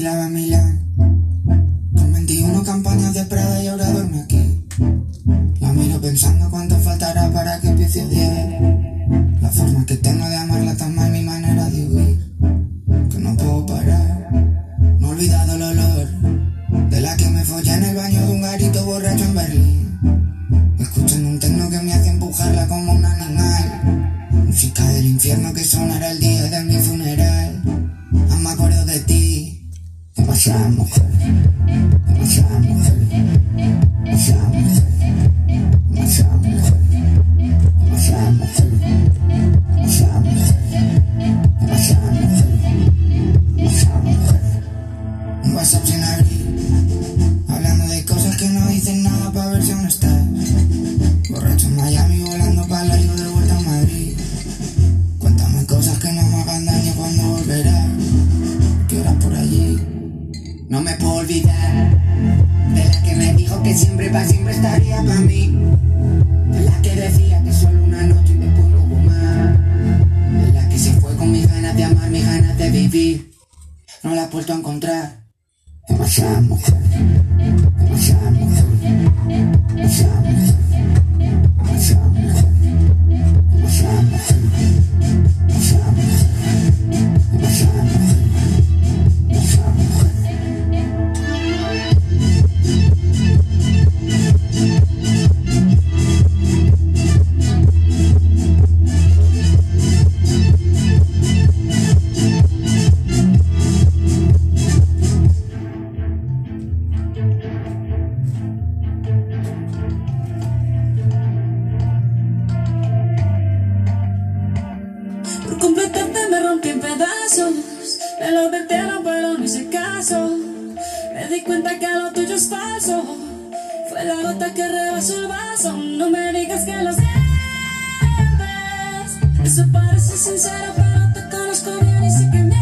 Con 21 campanas de Prada y ahora duerme aquí. La miro pensando cuánto faltará para que empiece el día. La forma que tengo de amarla tan mal, mi manera de huir. Que no puedo parar. No he olvidado el olor de la que me follé en el baño de un garito borracho en Berlín. Escuchando un tecno que me hace empujarla como un animal. Música del infierno que sonará el día de mi Maya Me di cuenta que lo tuyo es falso. Fue la gota que rebasó el vaso. No me digas que lo sientes. Eso parece sincero pero te conozco bien y sé que mientes.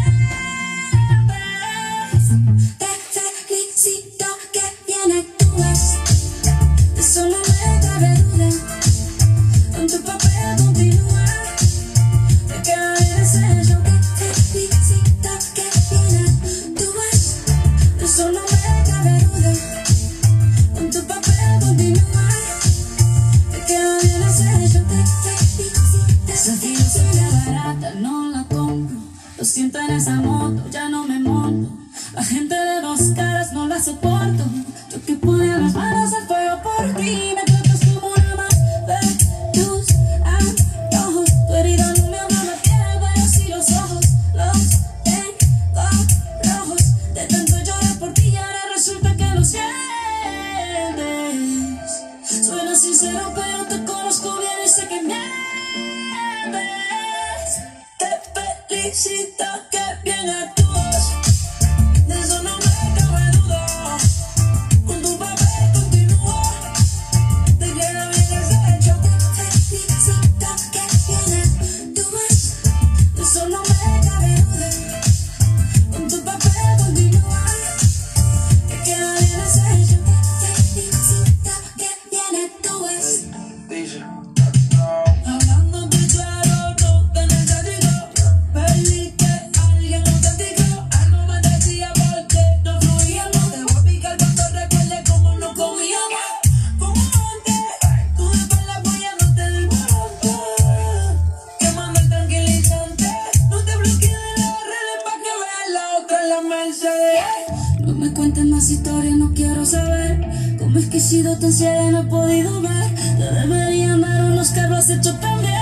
moto, ya no me monto. La gente de dos caras no la soporto. Yo que ponía las manos al fuego por ti. felicito que bien actúa. se te prende